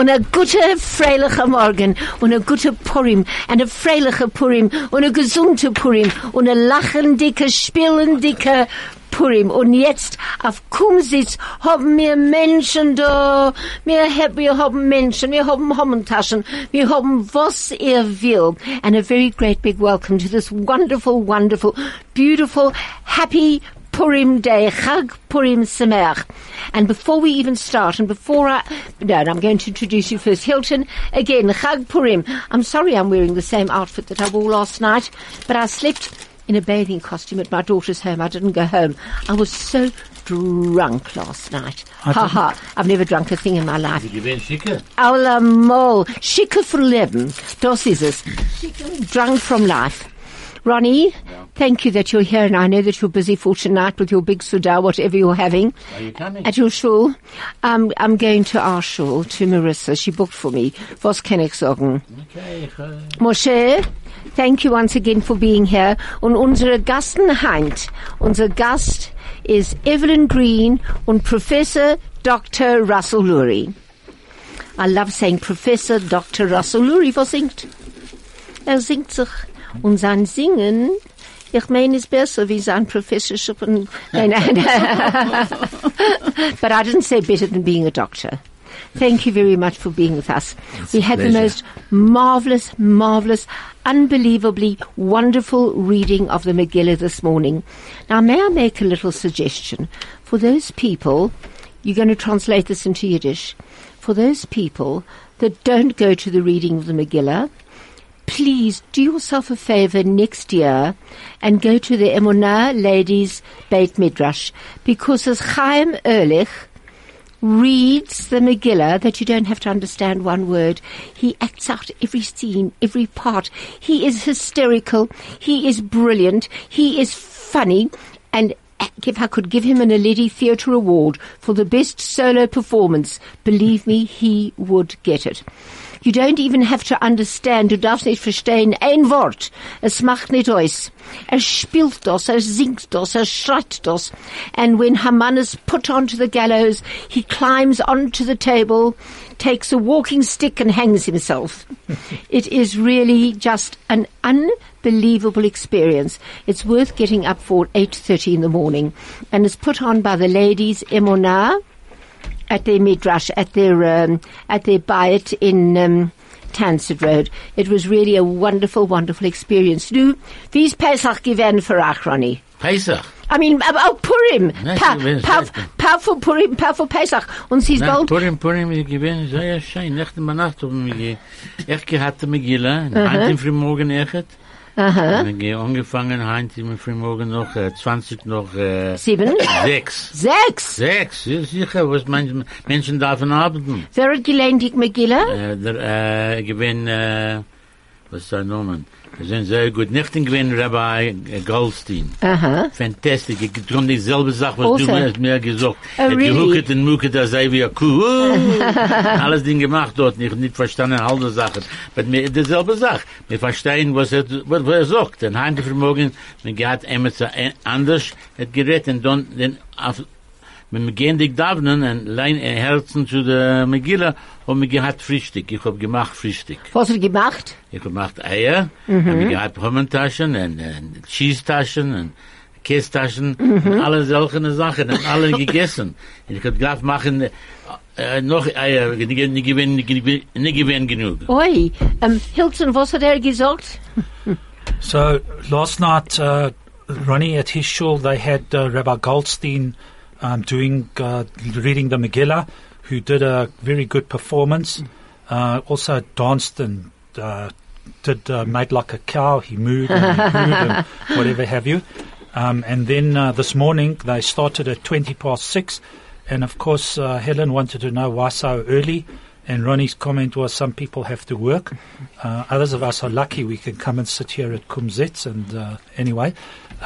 und ein guter, freilicher Morgen und ein guter Purim und ein freilicher Purim und ein gesunder Purim und ein lachendicke, spielendicke Purim. Und jetzt auf Kumzits haben wir Menschen da. Wir, wir haben Menschen, wir haben Hommentaschen, wir haben was ihr will. And a very great big welcome to this wonderful, wonderful, beautiful, happy Purim Day, Chag Purim Sameach. And before we even start, and before I, no, I'm going to introduce you first. Hilton, again, Chag Purim. I'm sorry I'm wearing the same outfit that I wore last night, but I slept in a bathing costume at my daughter's home. I didn't go home. I was so drunk last night. Ha ha. I've never drunk a thing in my life. You been schicke? Allemal. Schicke für Leben. Das ist es. Drunk from life. Ronnie, thank you that you're here, and I know that you're busy for tonight with your big suda, whatever you're having. Are you coming? At your shul. Um, I'm going to our shul, to Marissa. She booked for me. Was kann ich sagen? Okay, Moshe, thank you once again for being here. Und unsere Gasten heint, unser Gast is Evelyn Green und Professor Dr. Russell Lurie. I love saying Professor Dr. Russell Lurie. Was singt? Er singt sich. Und sein Singen, ich meine, ist besser wie sein Professorship. Und, nein, nein. but I didn't say better than being a doctor. Thank you very much for being with us. we had the most marvelous, marvelous, unbelievably wonderful reading of the Megillah this morning. Now, may I make a little suggestion? For those people, you're going to translate this into Yiddish. For those people that don't go to the reading of the Megillah, please do yourself a favor next year and go to the Emunah Ladies Beit Midrash because as Chaim Ehrlich reads the Megillah that you don't have to understand one word. He acts out every scene, every part. He is hysterical. He is brilliant. He is funny. And if I could give him a Naledi Theatre Award for the best solo performance, believe me, he would get it. You don't even have to understand, du darfst nicht verstehen ein Wort. Es macht nicht aus. Er spielt das, er singt das, er schreit das. And when Haman is put onto the gallows, he climbs onto the table, takes a walking stick and hangs himself. it is really just an unbelievable experience. It's worth getting up for 8.30 in the morning. And it's put on by the ladies Emunah, at their midrash, at their um, at their bayit in um, Tansard Road. It was really a wonderful, wonderful experience. Wie ist Pesach gewesen für euch, Ronnie? Pesach. I mean, oh, Purim. Nein, Pa, pa, pa für Purim, pa für Pesach. Und sie ist bald... Purim, Purim, ich gewinn sehr schön. Nacht in der Nacht haben wir echt gehabt, Megillah. Heint im Frühmorgen echt. Aha. Wir gehen angefangen, heint im Frühmorgen noch äh, 20 noch äh, Sieben? sechs. Sechs. Sechs, ja, sicher, was manche Menschen davon arbeiten. Wer hat gelernt, die Megillah? Äh, der, äh, gewinn, äh, was ist sein Name? Wir sind sehr gut. Nicht in gewinn Rabbi äh, Goldstein. Aha. Fantastic. Ich tue dieselbe Sache, was Also. du mir, mir gesagt Oh, hast. really? Gehucket und mucket, da sei wie ein Kuh. Uh, alles Ding gemacht dort. Ich nicht verstanden alle Sachen. Aber mir dieselbe Sache. Wir verstehen, was er, was, er sagt. Und heimlich vermogen, mir geht immer ein- anders, hat gerät und dann, dann, auf, wenn wir gehen dich davnen und lein ein Herzen zu der Megillah, haben wir gehabt Frühstück. Ich hab gemacht Frühstück. Was hat er gemacht? Ich hab gemacht Eier, mhm. hab ich gehabt Hommentaschen und, und Cheese-Taschen und Kästaschen und alle solche Sachen und alle gegessen. Und ich hab gedacht, machen äh, noch Eier, nicht nicht gewinnen, nicht gewinnen- nicht gewinnen genug. Oi. Um, Hilton, was hat er gesagt? So last night, uh, Ronnie at his shul, they had uh, Rabbi Goldstein um, doing uh, reading the Megillah, who did a very good performance. Uh, also danced and uh, did uh, made like a cow. He mooed and he and whatever have you. Um, and then uh, this morning they started at twenty past six, and of course uh, Helen wanted to know why so early. And Ronnie's comment was some people have to work. Uh, others of us are lucky we can come and sit here at Kumzits. And uh, anyway,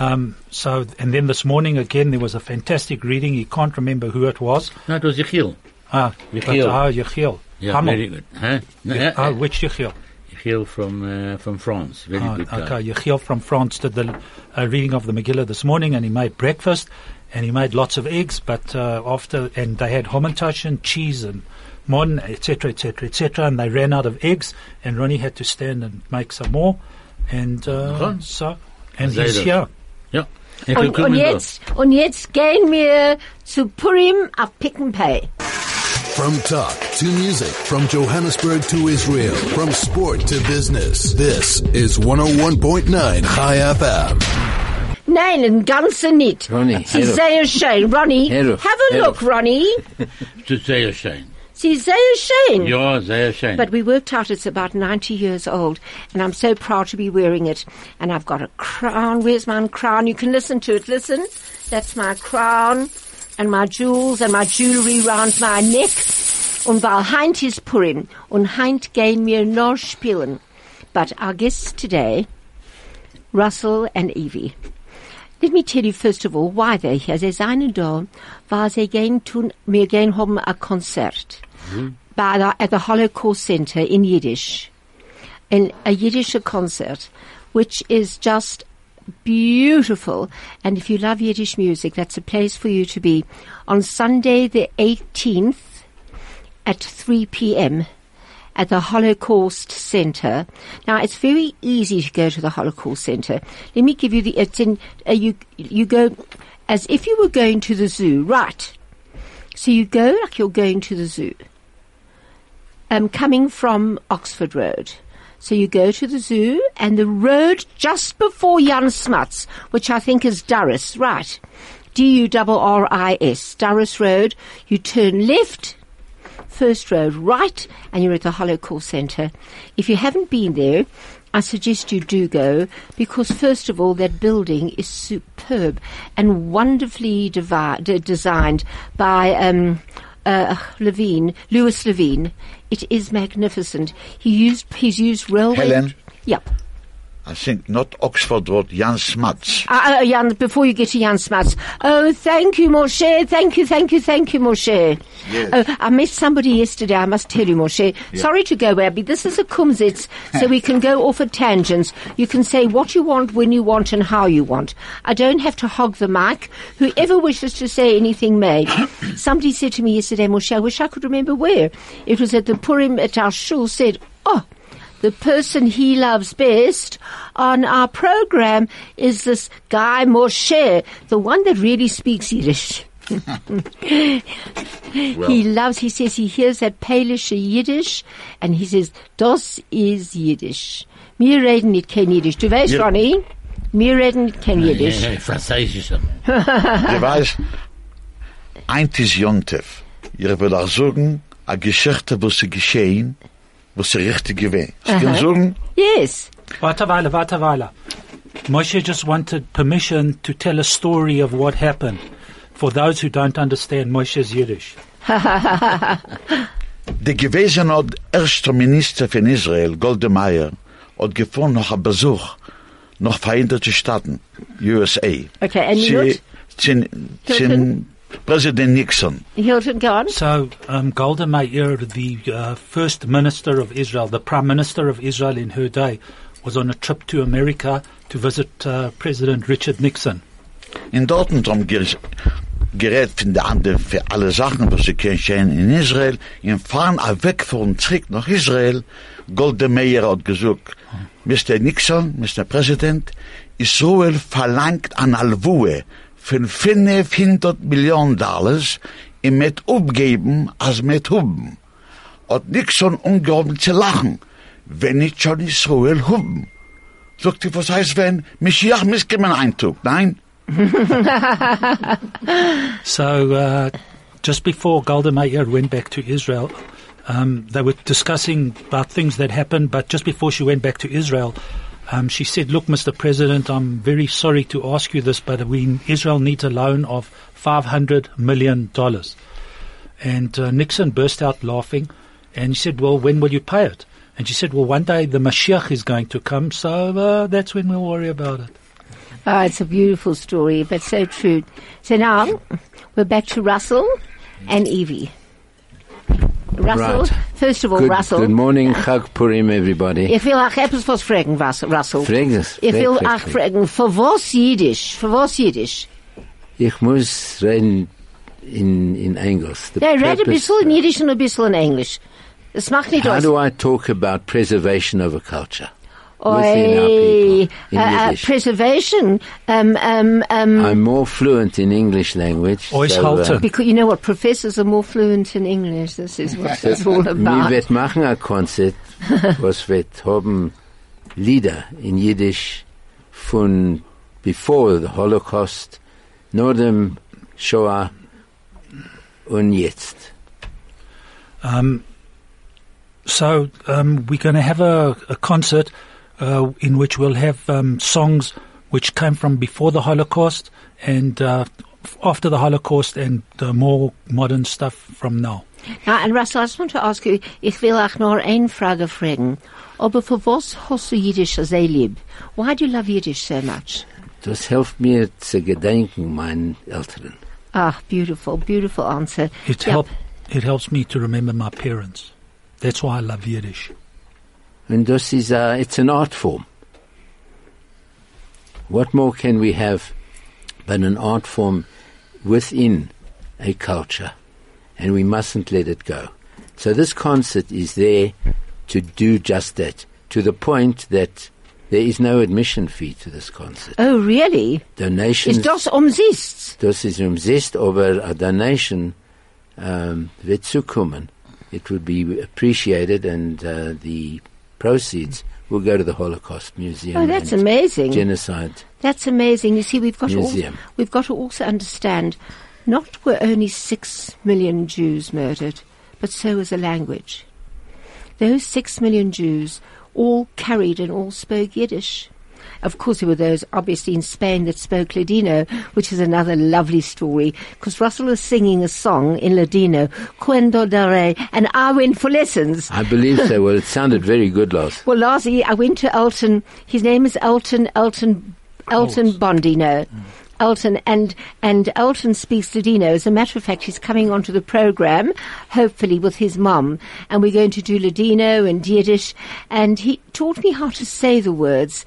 um, so and then this morning again there was a fantastic reading. He can't remember who it was. No, it was Yechiel. Ah, Yechiel. Ah, Yechiel. Yeah, Hamel. very good. Huh? No, uh, Ah, which Yechiel? Yechiel from, uh, from France. Very Ah, good guy. okay, Yechiel from France did the uh, reading of the Megillah this morning, and he made breakfast, and he made lots of eggs. But uh, after, and they had homentashen, cheese, and Mon, etc., etc., etc., and they ran out of eggs, and Ronnie had to stand and make some more, and uh, so, and he's here. Ja. En Und, und, jetzt, und jetzt gehen wir zu Purim auf Pick and Pay. From talk to music, from Johannesburg to Israel, from sport to business. This is 101.9 Chai FM. Nein, ein ganzer nicht. Ronnie, Sie sehr schön. Ronnie, have a look, Ronnie. Das ist sehr schön. Sehr schön. Ja, sehr schön. But we worked out it's about 90 years old, and I'm so proud to be wearing it. And I've got a crown. Where's my crown? You can listen to it. Listen. That's my crown, and my jewels, and my jewelry round my neck. Und weil Heint is Purim, und Heint gehen wir noch spielen. But our guests today, Russell and Evie. Let me tell you first of all why they're here. Sie seien da, weil sie gehen tun, wir gehen haben a Konzert by the, at the Holocaust Center in Yiddish, in a Yiddish concert, which is just beautiful. And if you love Yiddish music, that's a place for you to be on Sunday the 18th at 3 p.m. at the Holocaust Center. Now, it's very easy to go to the Holocaust Center. Let me give you the, it's in, uh, you, you go as if you were going to the zoo, right? So you go like you're going to the zoo um, coming from Oxford Road. So you go to the zoo and the road just before Jan Smuts, which I think is Durris, right? D-U-R-R-I-S, Durris Road. You turn left, first road right, and you're at the Holocaust Centre. If you haven't been there, I suggest you do go because first of all, that building is superb and wonderfully devi- designed by um, uh, Levine, Louis Levine. It is magnificent. He used he's used railway. Helen? Yeah. I think not Oxford Road, Jan Smuts. Uh, uh, Jan, before you get to Jan Smuts. Oh, thank you, Moshe. Thank you, thank you, thank you, Moshe. Yes. Oh, I met somebody yesterday, I must tell you, Moshe. Sorry to go, Abby. This is a kumzits, so we can go off at tangents. You can say what you want, when you want, and how you want. I don't have to hog the mic. Whoever wishes to say anything may. somebody said to me yesterday, Moshe, I wish I could remember where. It was at the Purim at our shul, said, oh, the person he loves best on our program is this guy Moshe, the one that really speaks Yiddish. he loves, he says he hears that Polish Yiddish and he says, das is Yiddish. Wir reden nicht kein Yiddish. Du weißt, Ja. Ronnie? Wir reden nicht kein Yiddish. Ja, ja, Französisch. Du weißt, eint ist Jontef. Ihr will auch sagen, a Geschichte, wo sie geschehen, wo sie richtig gewesen. Sie können sagen, Yes. Vatavala, Vatavala. Moshe just wanted permission to tell a story of what happened. For those who don't understand Moshe's Yiddish. der gewesen hat erster Minister von Israel, Golda Meir, hat gefunden noch ein Besuch nach Vereinigte Staaten, USA. Okay, and Sie, Hilton? zum, zum Präsident Nixon. Hilton, go on. So, um, Golda Meir, the uh, first minister of Israel, the prime minister of Israel in her day, was on a trip to America to visit uh, President Richard Nixon. In Dortmund haben ger gerät von der anderen für alle Sachen, was sie können geschehen in Israel, in fahren a weg von zurück nach Israel. Golda Meir hat gesagt, Mr. Nixon, Mr. President, Israel verlangt an Alvue von 500 Millionen Dollars im mit abgeben als mit huben. Hat Nixon umgehoben zu lachen, wenn nicht schon Israel huben. Sagt die, was heißt, wenn Mashiach miskommen eintug, nein? So, uh, just before Golda Meir went back to Israel, um, they were discussing about things that happened, but just before she went back to Israel, um, she said, look, Mr. President, I'm very sorry to ask you this, but we, Israel needs a loan of $500 million. And uh, Nixon burst out laughing, and he said, well, when will you pay it? And she said, well, one day the Mashiach is going to come, so uh, that's when we'll worry about it. Oh, it's a beautiful story, but so true. So now we're back to Russell and Evie. Russell, Right. First of all, Good, Russell. good morning, Chag Purim, everybody. Ich will auch etwas was fragen, Rus- Russell. Frag es, Ich will auch frag. fragen, für was Jiddisch? Für was Jiddisch? Ich muss reden in, in English. The Ja, red ein bisschen in Yiddish und ein bisschen in Englisch. Das macht nicht How aus. do I talk about preservation of a culture? Within our Oi, people in uh, uh, preservation. Um, um, um, I'm more fluent in English language. Ois so, halten. because you know what, professors are more fluent in English. This is what it's all Wir about. wird machen ein Konzert, was wird haben Lieder in Jiddisch von before the Holocaust, nur dem Shoah und jetzt. Um, so um, we're going to have a, a concert uh, in which we'll have um, songs which came from before the Holocaust and uh, after the Holocaust, and uh, more modern stuff from now. Now, and Russell, I just want to ask you, ich will auch nur eine Frage fragen. Aber für was hast du Yiddish so lieb? Why do you love Yiddish so much? Das hilft mir zu gedenken meinen Eltern. Ah, beautiful, beautiful answer. It Yeah. help, It helps me to remember my parents. That's why I love Yiddish. And this is uh, it's an art form. What more can we have but an art form within a culture? And we mustn't let it go. So this concert is there to do just that, to the point that there is no admission fee to this concert. Oh, really? Donations. Ist das umsist? Das ist umsist, aber a donation um, wird zukommen. It would be appreciated, and uh, the proceeds will go to the Holocaust Museum. Oh, that's amazing. Genocide. That's amazing. You see, we've got to also, Museum. we've got to also understand, not were only six million Jews murdered, but so was a language. Those six million Jews all carried and all spoke Yiddish. Of course, there were those obviously in Spain that spoke Ladino, which is another lovely story. Because Russell was singing a song in Ladino, Cuando Dare, and I went for lessons. I believe so. Well, it sounded very good, Lars. Well, last year I went to Elton. His name is Elton Elton Elton Bondi. No, mm. Elton and and Elton speaks Ladino. As a matter of fact, he's coming onto the program, hopefully with his mum, and we're going to do Ladino and Yiddish. And he taught me how to say the words,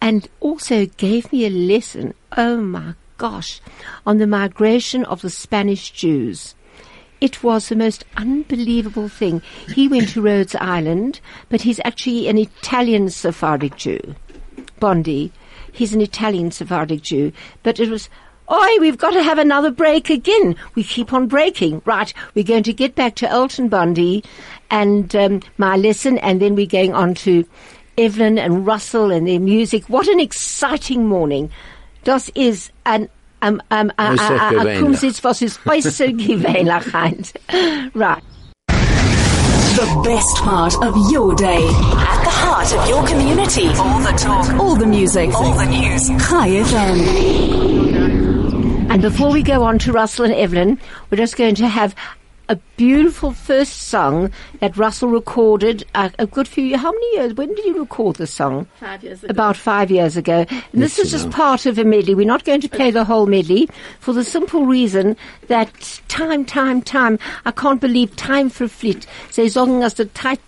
and also gave me a lesson. Oh my gosh, on the migration of the Spanish Jews. It was the most unbelievable thing. He went to Rhodes Island, but he's actually an Italian Sephardic Jew. Bondi. He's an Italian Sephardic Jew. But it was, oi, we've got to have another break again. We keep on breaking. Right, we're going to get back to Elton Bondi and um, my lesson, and then we're going on to Evelyn and Russell and their music. What an exciting morning. Das is an um, um, a, a, Äußerst a, a gewöhnlich. Kumzits, was ist äußerst gewöhnlich. Right. The best part of your day. At the heart of your community. All the talk. All the music. All the news. Chai FM. And before we go on to Russell and Evelyn, we're just going to have a beautiful first song that Russell recorded uh, a good few years. How many years? When did you record the song? Five years ago. About five years ago. And this is just know. part of a medley. We're not going to play the whole medley for the simple reason that time, time, time, I can't believe time verfliegt. Sie sagen, dass der Zeit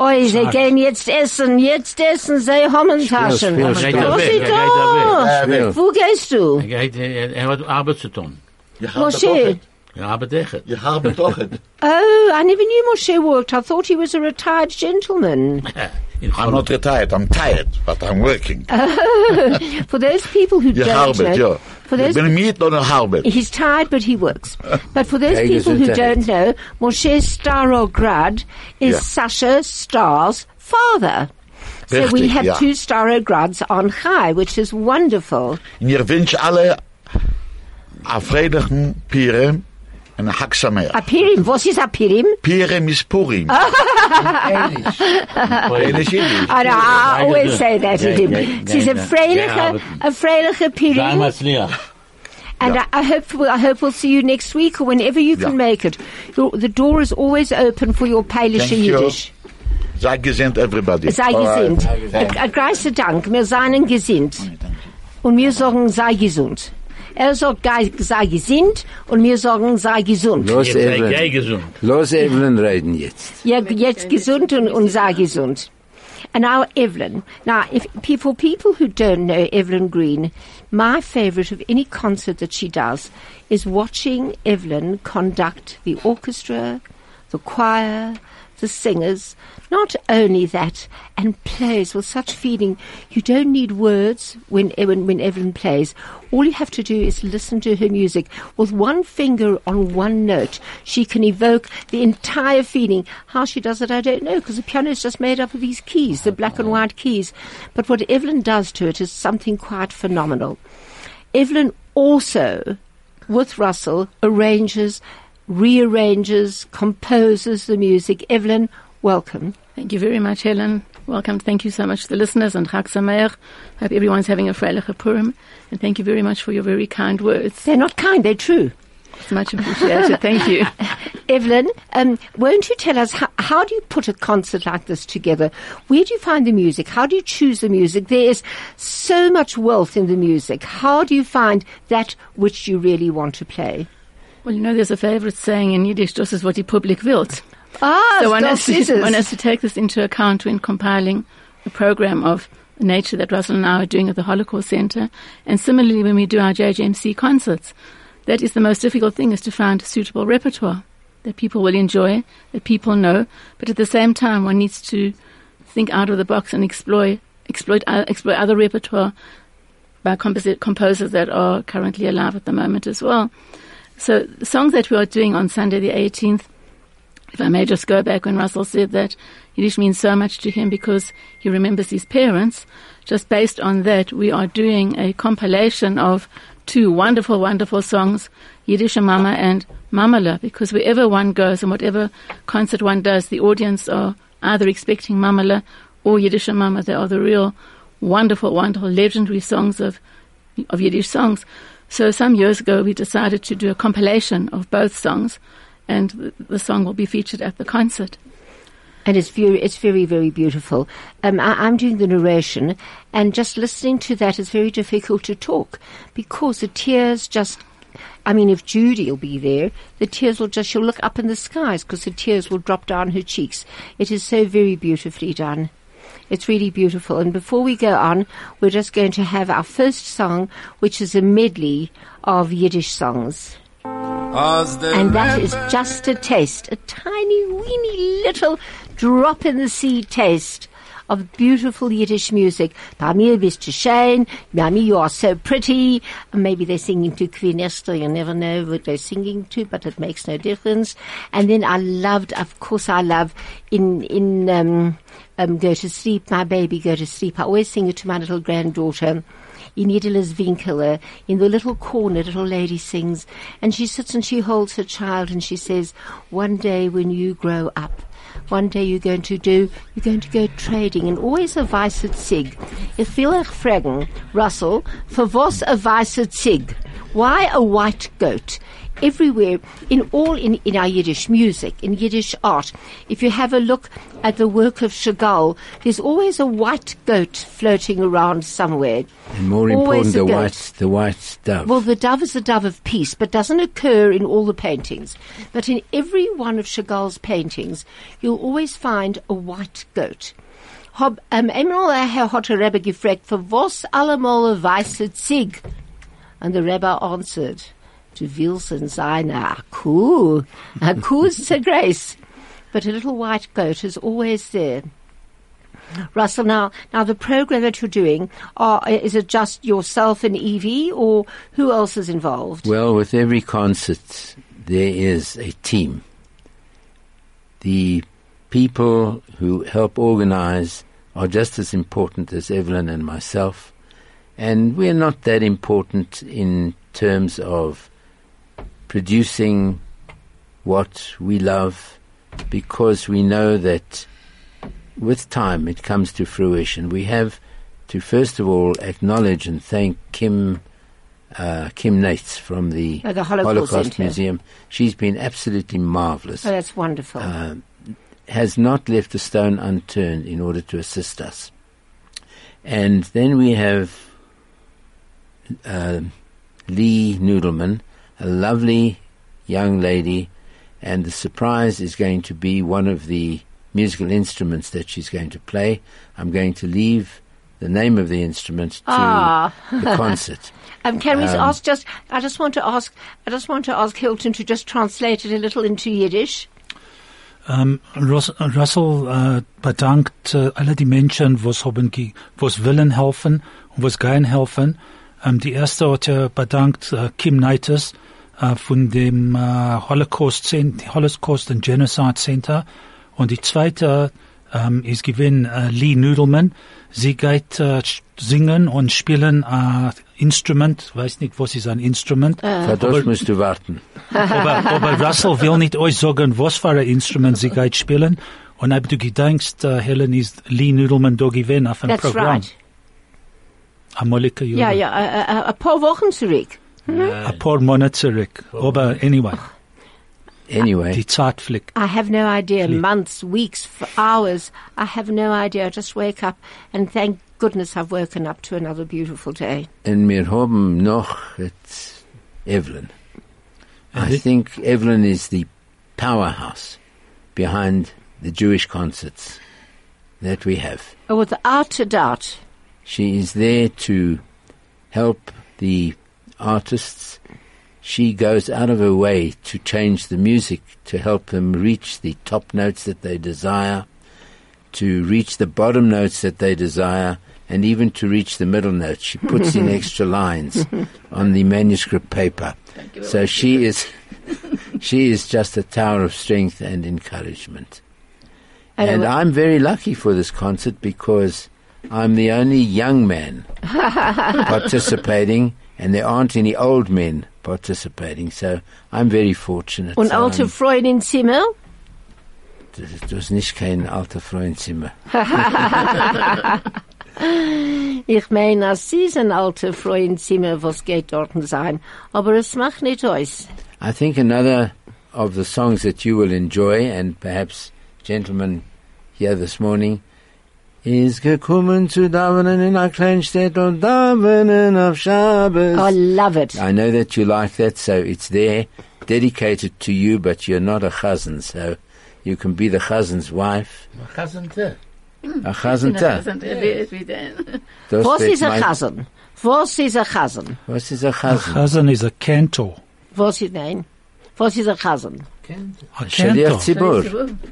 Oi, sie Zeit. gehen jetzt essen, jetzt essen sie Hommentaschen. Spiel, spiel, Was spiel. ist geht da da? weg. Wo gehst du? Er, geht, hat Arbeit zu tun. Je gaat het toch Moshe. Het. Arbeitet echt. Je gaat het toch het. Oh, I never knew Moshe worked. I thought he was a retired gentleman. I'm not retired, I'm tired, but I'm working. Oh, for those people who don't arbeit, know, ja. for those ben niet door een arbeit. he's tired but he works. But for those Hey, people who don't know, Moshe Starograd is Yeah. Sasha Star's father. So we have ja. two Starograds on Chai, which is wonderful. En je wens alle een vredige Pirem en een Haksamer. Apirim, what is Apirim? Pirem is Purim. Eilish Yiddish. I, I always say that to him. ja, ja, She's a ja. freiliche, a freiliche Pirim. Damals Liach. And I, I hope I hope we'll see you next week or whenever you can Yeah. make it. Your, the door is always open for your Polish Thank you. Yiddish. Sei gesinnt, everybody. Sei gesinnt. Ein ein großer Dank. Wir seien gesinnt. Und wir sagen, sei gesund. Er sagt, gei- sei gesinnt und wir sagen, sei gesund. Los Jetzt sei gay Evelyn. gesund. Los Evelyn reden jetzt. Ja, jetzt gesund und, und sei gesund. And now Evelyn. Now, if for people who don't know Evelyn Green, my favorite of any concert that she does is watching Evelyn conduct the orchestra, the choir, the singers. Not only that, and plays with such feeling. You don't need words when, when, when Evelyn plays. All you have to do is listen to her music. With one finger on one note, she can evoke the entire feeling. How she does it, I don't know, because the piano is just made up of these keys, the black and white keys. But what Evelyn does to it is something quite phenomenal. Evelyn also, with Russell, arranges, rearranges, composes the music. Evelyn, welcome. Thank you very much, Helen. Welcome. Thank you so much to the listeners and Chag Sameach. Hope everyone's having a Freiliche Purim. And thank you very much for your very kind words. They're not kind, they're true. It's much appreciated. Thank you. Evelyn, um, won't you tell us how, how do you put a concert like this together? Where do you find the music? How do you choose the music? There is so much wealth in the music. How do you find that which you really want to play? Well, you know, there's a favorite saying in Yiddish, das ist, was die Publik wilt. Ah, So one has, to, one has to take this into account when compiling a program of nature that Russell and I are doing at the Holocaust Center. And similarly, when we do our JJMC concerts, that is the most difficult thing is to find suitable repertoire that people will enjoy, that people know. But at the same time, one needs to think out of the box and exploit, exploit, uh, exploit other repertoire by composi- composers that are currently alive at the moment as well. So the songs that we are doing on Sunday the 18th if I may just go back when Russell said that Yiddish means so much to him because he remembers his parents, just based on that, we are doing a compilation of two wonderful, wonderful songs, Yiddish Mama and Mamala, because wherever one goes and whatever concert one does, the audience are either expecting Mamala or Yiddish Mama. They are the real wonderful, wonderful, legendary songs of, of Yiddish songs. So some years ago, we decided to do a compilation of both songs and the, the song will be featured at the concert. and it's very, it's very, very beautiful. Um, I, I'm doing the narration, and just listening to that is very difficult to talk because the tears just. I mean, if Judy will be there, the tears will just, she'll look up in the skies because the tears will drop down her cheeks. It is so very beautifully done. It's really beautiful. And before we go on, we're just going to have our first song, which is a medley of Yiddish songs. And that is just a taste, a tiny, weeny little drop in the sea taste of beautiful Yiddish music. Bei mir bist du schön, bei you are so pretty. Maybe they're singing to Queen Esther, you never know what they're singing to, but it makes no difference. And then I loved, of course I love, in, in, um, um, Go to Sleep, My Baby, Go to Sleep. I always sing it to my little granddaughter in Idila's Winkler, in the little corner, little lady sings, and she sits and she holds her child and she says, one day when you grow up, one day you're going to do, you're going to go trading, and always a weiße Zig. Ich will euch fragen, Russell, für was a weiße Zig? Why a white goat? Everywhere, in all in, in our Yiddish music, in Yiddish art, if you have a look at the work of Chagall, there's always a white goat floating around somewhere. And more Always important, the goat. white, the white dove. Well, the dove is the dove of peace, but doesn't occur in all the paintings. But in every one of Chagall's paintings, you'll always find a white goat. Hab, um, einmal hat der Rebbe gefragt, für was allemal weiße Zig? And the Rebbe answered, Du willst in sein a Kuh. A Kuh is a grace. But a little white goat is always there. Russell, now, now the program that you're doing, are, is it just yourself and Evie, or who else is involved? Well, with every concert, there is a team. The people who help organize are just as important as Evelyn and myself, and we're not that important in terms of producing what we love because we know that with time it comes to fruition. We have to first of all acknowledge and thank Kim uh, Kim Nates from the, Oh, the Holocaust Center. Museum. She's been absolutely marvelous. Oh, that's wonderful. Uh, has not left a stone unturned in order to assist us. And then we have uh, Lee Noodleman, a lovely young lady, and the surprise is going to be one of the musical instruments that she's going to play. I'm going to leave the name of the instrument to Ah. the concert. Um, can we ask just? I just want to ask. I just want to ask Hilton to just translate it a little into Yiddish. Um, Rus Russell uh, bedankt uh, alle die Menschen, was haben ge was willen helfen und was gehen helfen. Um, die erste hat er bedankt uh, Kim Nates uh, von dem uh, Holocaust, Cent Holocaust and Genocide Center und die zweite um, ist gewesen uh, Lee Nudelman. Sie geht uh, singen und spielen uh, Instrument, weiß nicht, was ist ein Instrument. Für das musst du warten. aber, aber Russell will nicht euch sagen, was für ein Instrument sie geht spielen. Und ob du gedenkst, uh, Helen ist Lee Nudelman da gewesen auf dem That's Programm. right. Ja, ja, äh, äh, ein paar Wochen zurück. Ein paar Monate zurück. Aber anyway, Anyway, die Zeit fliegt. I have no idea. Months, weeks, hours. I have no idea. I just wake up and thank goodness I've woken up to another beautiful day. und wir haben noch jetzt Evelyn. I think Evelyn is the powerhouse behind the Jewish concerts that we have. Oh, without a doubt. She is there to help the artists. She goes out of her way to change the music to help them reach the top notes that they desire, to reach the bottom notes that they desire, and even to reach the middle notes. She puts in extra lines on the manuscript paper. So she is, she is just a tower of strength and encouragement. And And I'm very lucky for this concert because I'm the only young man participating, and there aren't any old men participating. So I'm very fortunate. Und So alte Zimmer? Das das ist nicht kein alter Freundzimmer. Ich meine, es ist ein alter Freund Zimmer, was geht dort sein. Aber es macht nicht aus. I think another of the songs that you will enjoy, and perhaps gentlemen here this morning, is gekommen zu Davenen in a Kleinstadt und Davenen auf Shabbos. I love it. I know that you like that, so it's there, dedicated to you, but you're not a chazan, so you can be the chazan's wife. A chazanta. Das Was wird ist ein mein- Chasen? Was ist ein Chasen? Was ist a chazan? Chazan is a cantor. Was ist, nein. Was ist ein Chasen? A Shaliach. Tzibur.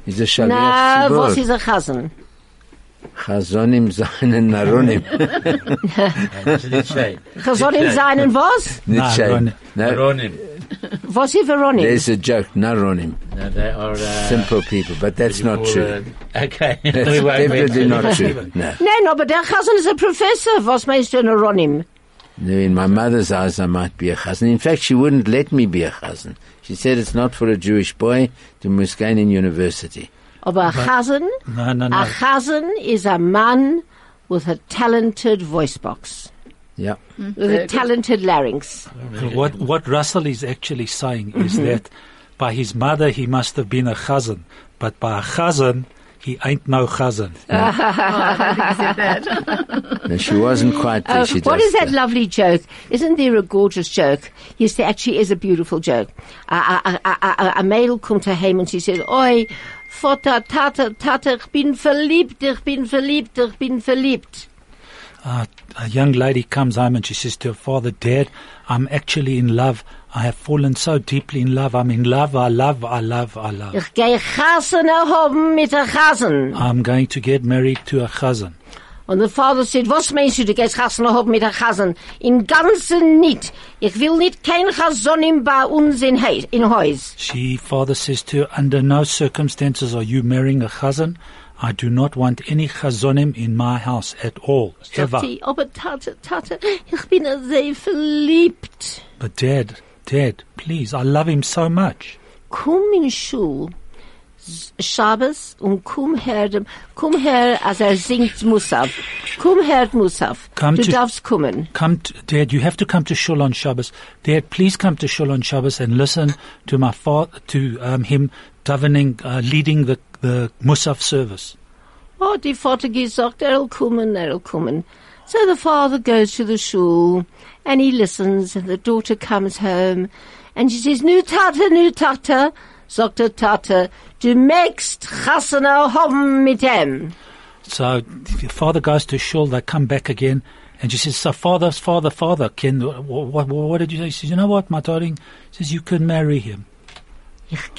Is a shaliach Na, was tzibur. ist ein Chasen? Chazonim seinen naronim. Das ist nicht schön. Soll ihm sein was? Nicht schön. No, Ronim. Was ist Veronik? there's a joke, naronim. No, they are, uh, Simple people, but that's not true. uh, okay. That's We won't definitely not true. No. Nein, no, aber der Chasen is a Professor. Was meinst du, Neronim? No, in my mother's eyes, I might be a chazan. In fact, she wouldn't let me be a chazan. She said it's not for a Jewish boy to Muscain in university. Aber a Chasen, No, no, no. a Chasen is a man with a talented voice box. Yeah. With a talented larynx. What, what Russell is actually saying is Mm-hmm. that by his mother he must have been a chazan, but by a chazan he ain't no chazan. No, she wasn't quite there. Uh, she what just, is that uh, lovely joke? Isn't there a gorgeous joke? Yes, there actually is a beautiful joke. A, a, a, a, a Mädel kommt daheim und sie sagt, Oi, Vater, Tate, Tate, ich bin verliebt, ich bin verliebt, ich bin verliebt. Uh, a young lady comes home and she says to her father, Dad, I'm actually in love. I have fallen so deeply in love. I'm in love. I love, I love, I love. Ich gehe Chasen erhoben mit der Chasen. I'm going to get married to a chazan. Und der Vater sagt, was meinst du, du gehst Chasen erhoben mit der Chasen? In ganzen nicht. Ich will nicht kein Chasonim bei uns in, Heis, in Haus. She, father says to her, under no circumstances are you marrying a chazan. I do not want any chazonim in my house at all, ever. Sie, aber Tate, Tate, ich bin sehr verliebt. But dad, dad, please, I love him so much. komm in Schul, Shabbos, und komm her, komm her, als er singt Musaf. Komm her, Musaf. Come du to- darfst kommen. Come, to, Dad. You have to come to shul on Shabbos. Dad, please come to shul on Shabbos and listen to my father, to um, him davening, uh, leading the the Musaf service. Oh, die Vater gesagt, er'll kommen, er'll kommen. So the father goes to the shul, and he listens, and the daughter comes home, and she says, Nu Tata, nu Tate, sagt der Tate, du möchtest Chassaner haben mit ihm. So the father goes to shul. They come back again, And she says, so father, father, father, Ken, what, what, what did you say? She says, you know what, my darling? She says, you can marry him. Ich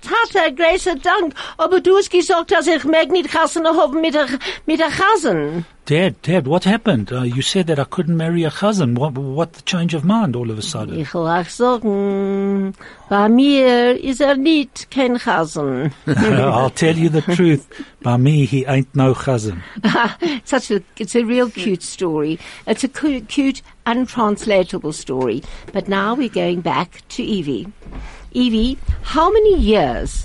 Tata, großer Dank, aber du hast gesagt, dass ich mag nicht Chasen haben mit der, mit der Chasen. Dad, Dad, what happened? Uh, you said that I couldn't marry a cousin. What, what the change of mind all of a sudden? Ich will auch sagen, bei mir ist er nicht kein Chasen. I'll tell you the truth. By me, he ain't no cousin. Such a, it's a real cute story. It's a cu- cute, untranslatable story. But now we're going back to Evie. Evie, how many years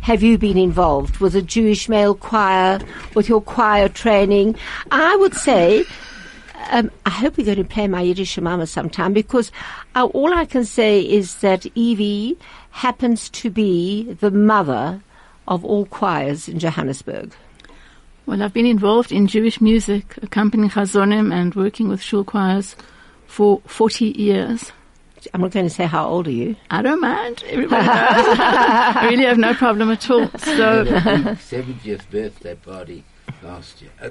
have you been involved with a Jewish male choir, with your choir training? I would say, um, I hope we're going to play my Yiddish Mama sometime because uh, all I can say is that Evie happens to be the mother of all choirs in Johannesburg. Well, I've been involved in Jewish music, accompanying Chazonim and working with shul choirs for 40 years. I'm not going to say how old are you. I don't mind. Everybody knows. I really have no problem at all. So had a big 70th birthday party last year. Uh,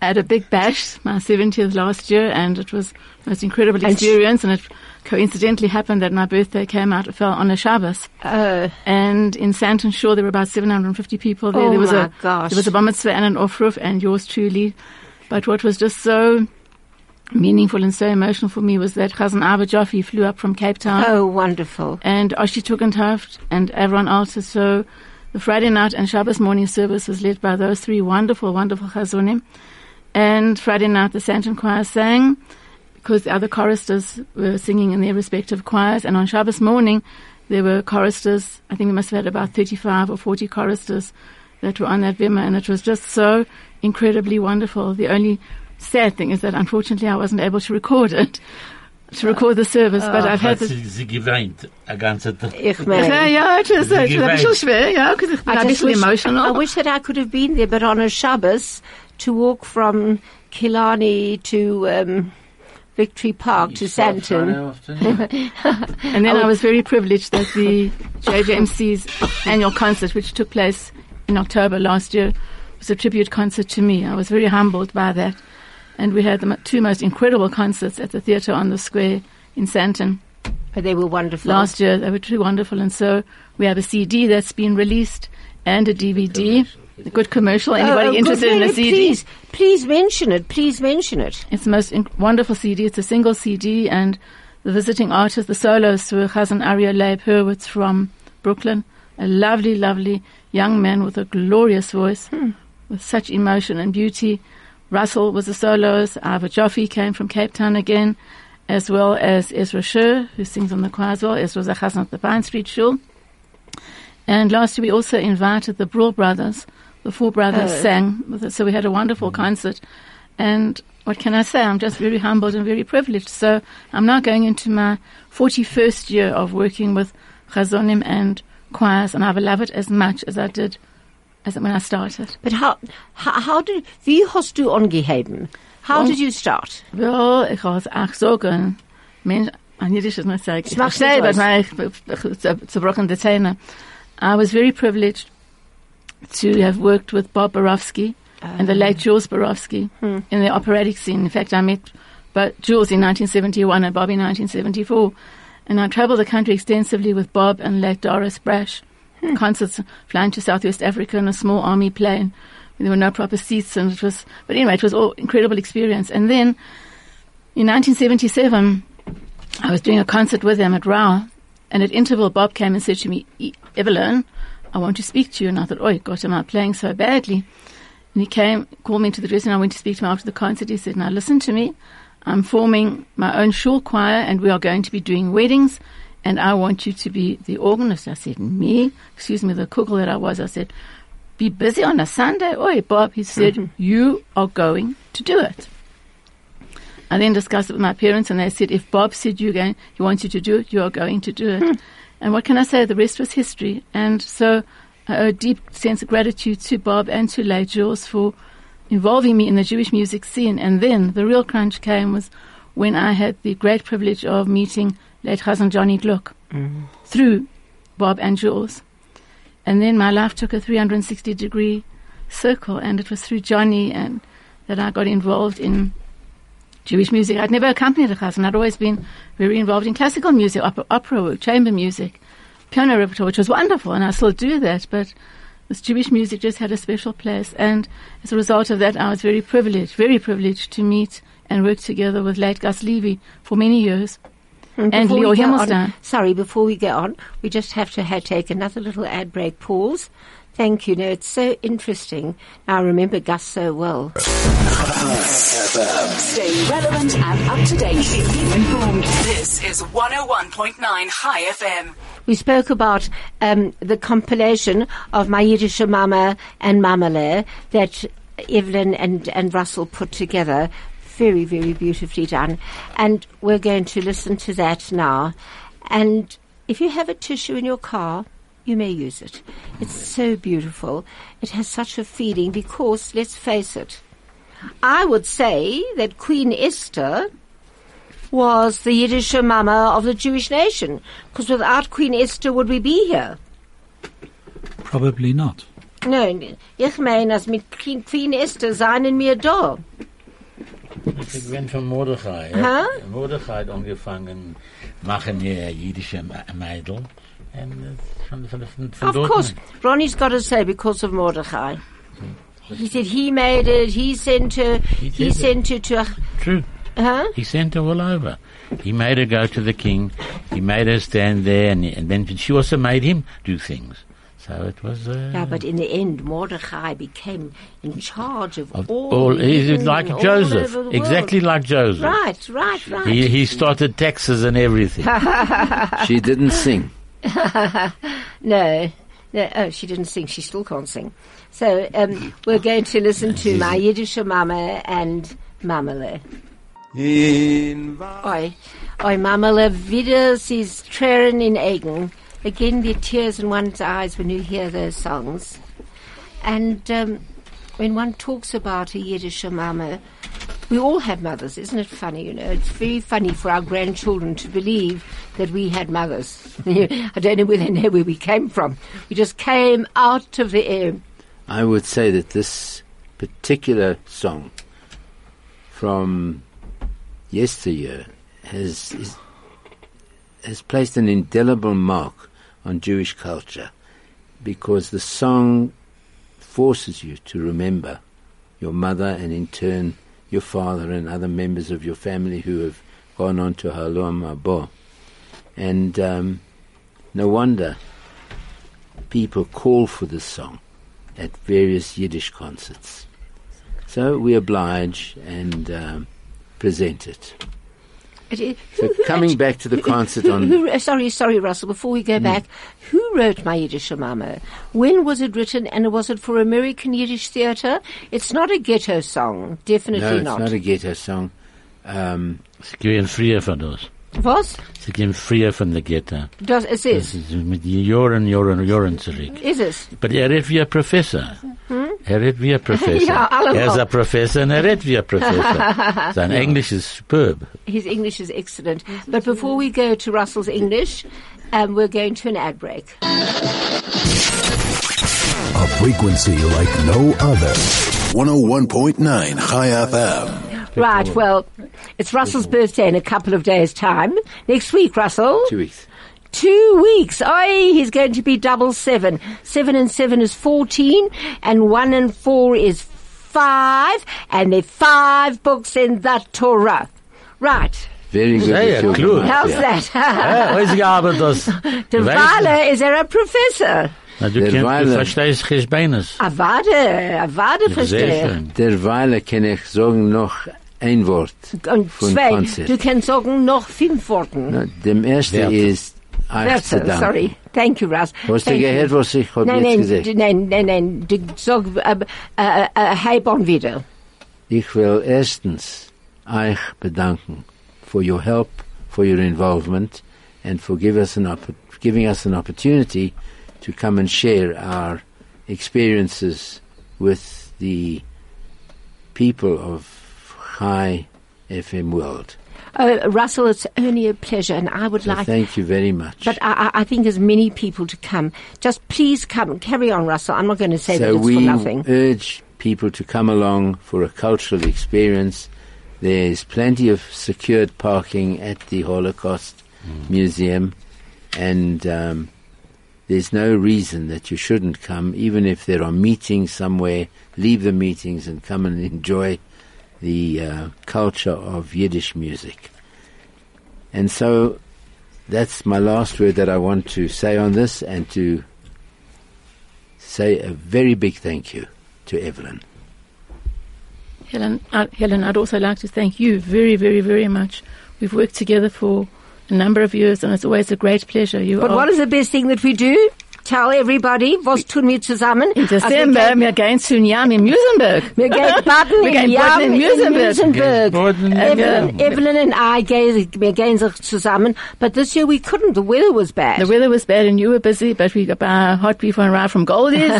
I had a big bash, my 70th last year, and it was the most incredible experience. And it coincidentally happened that my birthday came out, it fell on a Shabbos. Uh, And in Sandton Shul, there were about 750 people there. Oh there was my a gosh. there was a bar mitzvah and an aufruf, and yours truly. But what was just so meaningful and so emotional for me was that Chazan Abba Jaffe flew up from Cape Town oh, wonderful. and Oshi Tugendhaft and everyone else. So the Friday night and Shabbos morning service was led by those three wonderful, wonderful chazonim. And Friday night the Sandton choir sang because the other choristers were singing in their respective choirs. And on Shabbos morning there were choristers. I think we must have had about 35 or 40 choristers that were on that bimah. And it was just so incredibly wonderful. The only sad thing is that unfortunately I wasn't able to record it. To uh, record the service, but uh, I've had Hat this sie, sie geweint, a ganze Ich meine, ja, it was, it was a geweint. bisschen schwer, ja, because ich bin I ein just bisschen wish, I wish that I could have been there, but on a Shabbos to walk from Killarney to um, Victory Park to Sandton. And then I was very privileged that the JJMC's annual concert, which took place in October last year, was a tribute concert to me. I was very humbled by that. And we had the two most incredible concerts at the theatre on the square in Sandton. But they were wonderful. Last year, they were truly wonderful. And so we have a CD that's been released and a DVD. A good commercial. Oh, Anybody oh, good, interested in really, a CD? Please, please mention it. Please mention it. It's the most inc- wonderful CD. It's a single CD, and the visiting artist, the soloists, were Chazan Arya Leib Hurwitz from Brooklyn, a lovely, lovely young man with a glorious voice, hmm. with such emotion and beauty. Russell was a soloist. Ava Joffe came from Cape Town again, as well as Ezra Sher, who sings on the choir as well. Ezra was a Chazan at the Pine Street Shul. And last year we also invited the Brill brothers. The four brothers Oh. sang, with us, so we had a wonderful mm-hmm. concert. And what can I say? I'm just very humbled and very privileged. So I'm now going into my 41st year of working with chazonim and choirs, and I will love it as much as I did as when I started. But how, how, how did, wie hast du angeheben? How did you start? Well, ik ga het echt zoeken. Mens, ah, aan Jiddisch is niet zeker. Ik Mag zei niet dat, was. maar ik zerbroken de tenen. I was very privileged to have worked with Bob Borowski and the late ah. Jules Borowski hmm. in the operatic scene. In fact, I met Jules in 1971 and Bob in 1974. And I traveled the country extensively with Bob and late Doris Brash. Concerts flying to Southwest Africa in a small army plane. There were no proper seats and it was, but anyway, it was all incredible experience. And then in 1977, I was doing a concert with them at Rao, and at interval, Bob came and said to me, "E- Evelyn, I want to speak to you. And I thought, oh, God, am I playing so badly? And he came, called me into the dressing room. I went to speak to him after the concert. He said, now listen to me. I'm forming my own shul choir, and we are going to be doing weddings, and I want you to be the organist. I said, me? Excuse me, the kugel that I was. I said, be busy on a Sunday? Oi, Bob. He said, you are going to do it. I then discussed it with my parents, and they said, if Bob said you're going, he wants you to do it, you are going to do it. Hmm. And what can I say? The rest was history. And so I owe a deep sense of gratitude to Bob and to Late Jules for involving me in the Jewish music scene. And then the real crunch came was when I had the great privilege of meeting late Chazan Johnny Gluck mm-hmm. through Bob and Jules. And then my life took a 360 degree circle, and it was through Johnny and that I got involved in Jewish music. I'd never accompanied a chazan. I'd always been very involved in classical music, opera, opera work, chamber music, piano repertoire, which was wonderful, and I still do that. But this Jewish music just had a special place, and as a result of that, I was very privileged, very privileged to meet and work together with late Gus Levy for many years. And Before Leo we go on- Himmelstein. Sorry, before we go on, we just have to ha- take another little ad break pause. Thank you. No, it's so interesting. I remember Gus so well. Stay relevant and up to date. Informed. This is 101.9 Chai FM. We spoke about um, the compilation of My Yiddish Mama and Mamale that Evelyn and, and Russell put together. Very, very beautifully done. And we're going to listen to that now. And if you have a tissue in your car, you may use it. It's so beautiful. It has such a feeling because, let's face it, I would say that Queen Esther was the Yiddish mama of the Jewish nation. Because without Queen Esther, would we be here? Probably not. No, ich meine, als mit Queen Queen Esther seien wir da. Ich bin von Mordechai. Ja. Mordechai hat angefangen, machen wir jüdische eh, Mädel. Und äh, eh, von, von, von, von Of dort course, Ronnie's got to say because of Mordechai. He said he made it, he sent her, he, it. sent her to, True. huh? He sent her all over. He made her go to the king. He made her stand there, and, and then she also made him do things. So it was. Uh, Yeah, but in the end, Mordechai became in charge of, of all. all, he's like all Joseph, over exactly like Joseph. Right, right, right. He, he started taxes and everything. She didn't sing. No, no. Oh, she didn't sing. She still can't sing. So um, we're going to listen to my Yiddish Mama and Mamele. Oi, oi, Mamele, wieder sie ist Tränen in Augen. Again, the tears in one's eyes when you hear those songs. And um, when one talks about a Yiddish Mama, we all have mothers, isn't it funny? You know, it's very funny for our grandchildren to believe that we had mothers. I don't know where they know where we came from. We just came out of the air. I would say that this particular song from yesteryear has is, has placed an indelible mark on Jewish culture because the song forces you to remember your mother and in turn your father and other members of your family who have gone on to Olam Haba. And um, no wonder people call for this song at various Yiddish concerts. So we oblige and um, present it. It is- So who- who coming actu- back to the concert who- on- who- uh, sorry, sorry, Russell. Before we go back, who wrote my Yiddish Mama? When was it written, and was it for American Yiddish theatre? It's not a ghetto song, definitely no, it's not. not a ghetto song. Um, Sie gehen früher von das. Was? Sie gehen früher von der Gitter. Does it Das is? ist mit Jahren, Jahren, Jahren zurück. Is it? Aber er redet wie ein Professor. Er redet wie ein Professor. Hm? Ja, allemal. er ist ein Professor und er redet wie ein Professor. Sein Englisch ist superb. His English is excellent. But before we go to Russell's English, um, we're going to an ad break. A frequency like no other. 101.9 Chai FM. Right, well, it's Russell's birthday in a couple of days' time. Next week, Russell. two weeks. Two weeks. Oi, he's going to be double seven. Seven and seven is fourteen, and one and four is five, and there are five books in the Torah. Right. Very good. Sehr with klug. How's yeah. that? Ja, weiß ich aber das. Der Weiler is er a professor. Na, du, Der kennst, du Weiler. verstehst Geschbeines. Avade, Avade Sehr verstehe. schön. Derweil kann ich sagen noch ein Wort Und von zwei, Konzert. du kannst sagen noch fünf Worten. Na, dem ersten Werte. ist euch Werte, sorry. Thank you, Russ. Hast du Thank you. gehört, was ich hab Nein, jetzt nein, gesagt? d- nein, nein, nein, du sag, äh, äh, äh, Heibon wieder. Ich will erstens euch bedanken for your help, for your involvement, and for give us an giving us an opportunity to come and share our experiences with the people of Chai FM World. Uh, Russell, it's only a pleasure, and I would So like thank you very much. But I, I I think there's many people to come. Just please come. Carry on, Russell. I'm not going to say that it's for nothing. we urge people to come along for a cultural experience There's plenty of secured parking at the Holocaust Museum, and um, there's no reason that you shouldn't come, even if there are meetings somewhere. Leave the meetings and come and enjoy the uh, culture of Yiddish music. And so that's my last word that I want to say on this and to say a very big thank you to Evelyn. Helen, uh, Helen, I'd also like to thank you very, very, very much. We've worked together for a number of years, and it's always a great pleasure. You But are what is the best thing that we do? Tell everybody, was tun wir zusammen? in December, Also, wir gehen zu Yam in Muizenberg. wir gehen baden Wir in gehen Yam baden in in Muizenberg. Muizenberg. Baden in Evelyn, Evelyn and I, gehen, wir gehen sich zusammen, but this year we couldn't. The weather was bad. The weather was bad and you were busy, but we got uh, hot beef on ride from Goldies.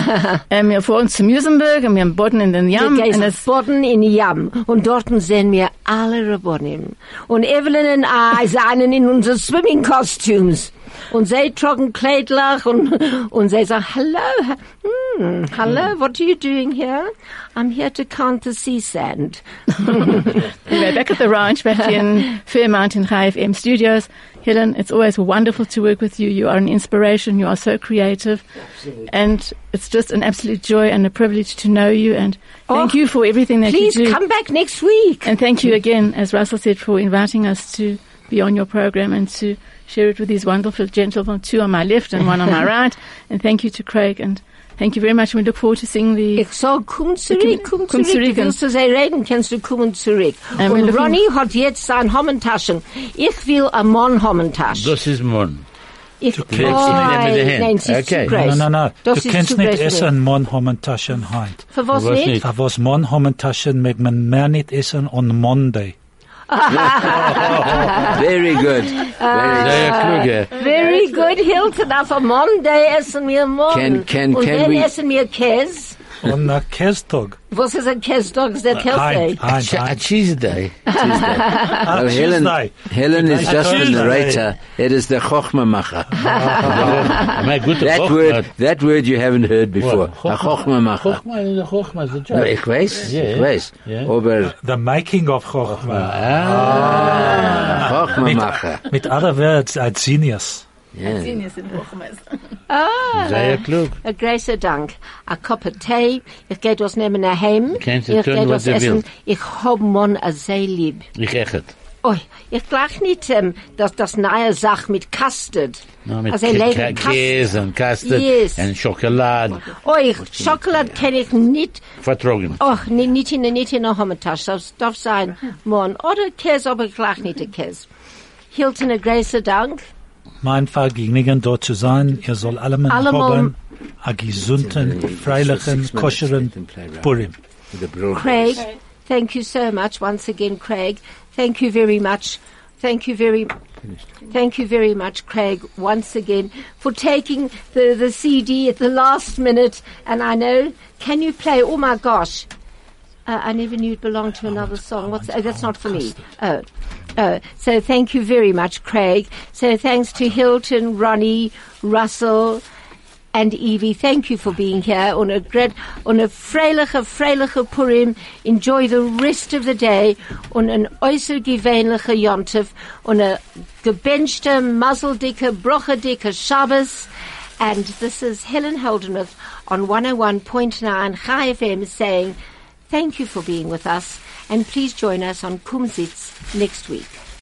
and wir fahren zu Muizenberg und wir haben Boden in den Wir Yam. gehen Und sich es, baden in Yam und dort sehen wir alle Rabbonim. Und Evelyn and I seien in unsere swimming costumes. Und sie tragen Kleidlach und, und sie sagen, hello, hmm, hello, what are you doing here? I'm here to count the sea sand. we were back at the ranch, back in Fairmount in Chai FM studios. Helen, it's always wonderful to work with you. You are an inspiration. You are so creative. And it's just an absolute joy and a privilege to know you. And thank Oh, you for everything that Please you do. Please come back next week. And thank you again, as Russell said, for inviting us to be on your program and to share it with these wonderful gentlemen, two on my left and one on my right. And thank you to Craig and thank you very much. We look forward to seeing the. Ich sag, komm zurück, komm Komm zurück. zurück Du willst du sei reden, kannst du kommen zurück. Wir Und looking- Ronny hat jetzt sein Hommentaschen. Ich will ein Mann-Hommentasch. Das ist Mon. Ich, kriegst ihn nicht mit der oh, Hand. Nein, sie Okay. zu groß. No, no, no. Das du kannst nicht essen, Mon haben Taschen heint. Für was, Was nicht? nicht? Für was Mon haben Taschen mag man mehr nicht essen on Monday. Very good. Very Sehr kluge. Very good, Hilton. Auf a Monday essen wir Mann. Can- can- Und can dann we- essen wir Käse. On a Kästag. Was ist ein Käse-Dog? Ist that uh, healthy? Heint, heint, Ch- uh, A heint. cheese day. Well, Ah, uh, Helen, Tuesday. Helen is Tuesday. just the Tuesday. narrator. It is the Chochmamacher. Oh, My good That word, that word you haven't heard before. A Chochmamacher. Chochma is a Chochma is a No, joke. ich weiß, Ja, ich ja. weiß. Ja. Aber The making of Chochmah. Ah. Chochmamacher. Mit other words, a genius. Yeah. Sehr klug. Ein großer Dank. A cup of tea. Ich gehe das nehmen nach Heim. Kannst Ich gehe was das essen. willst. Ich hab Mann a sehr lieb. Ich echt. Oh, ich gleich nicht, ähm, dass das neue Sach mit Custard. No, mit Also. Käse und Custard Yes. und Schokolade. Oh, ich, Schokolade kann ich nicht, Vertrogen. oh, nicht, nicht in, nicht in der Hommetasche. Das darf sein, Mann. Oder Käse, aber gleich nicht der Käse. Hilton, ein großer Dank. Mein Vergnügen dort zu sein. Ihr soll alle mal Allemal- haben. A gesunden, freilichen, koscheren Purim. Craig, thank you so much once again, Craig. Thank you very much. Thank you very, thank you very much, Craig, once again for taking the, the CD at the last minute. And I know, can you play? Oh my gosh. Uh, I never knew it belonged to another song. What's, oh, that's not for me. Oh. Oh, so thank you very much, Craig. So thanks to Hilton, Ronnie, Russell, and Evie, thank you for being here on a great, on a freiliche, freiliche Purim. Enjoy the rest of the day on an äußer gewöhnliche Yontif, on a gebenchte, muzzledicke, brochedicke Shabbos. And this is Helen Holdenmuth on 101.9 Chai FM saying thank you for being with us and please join us on Kumzits next week.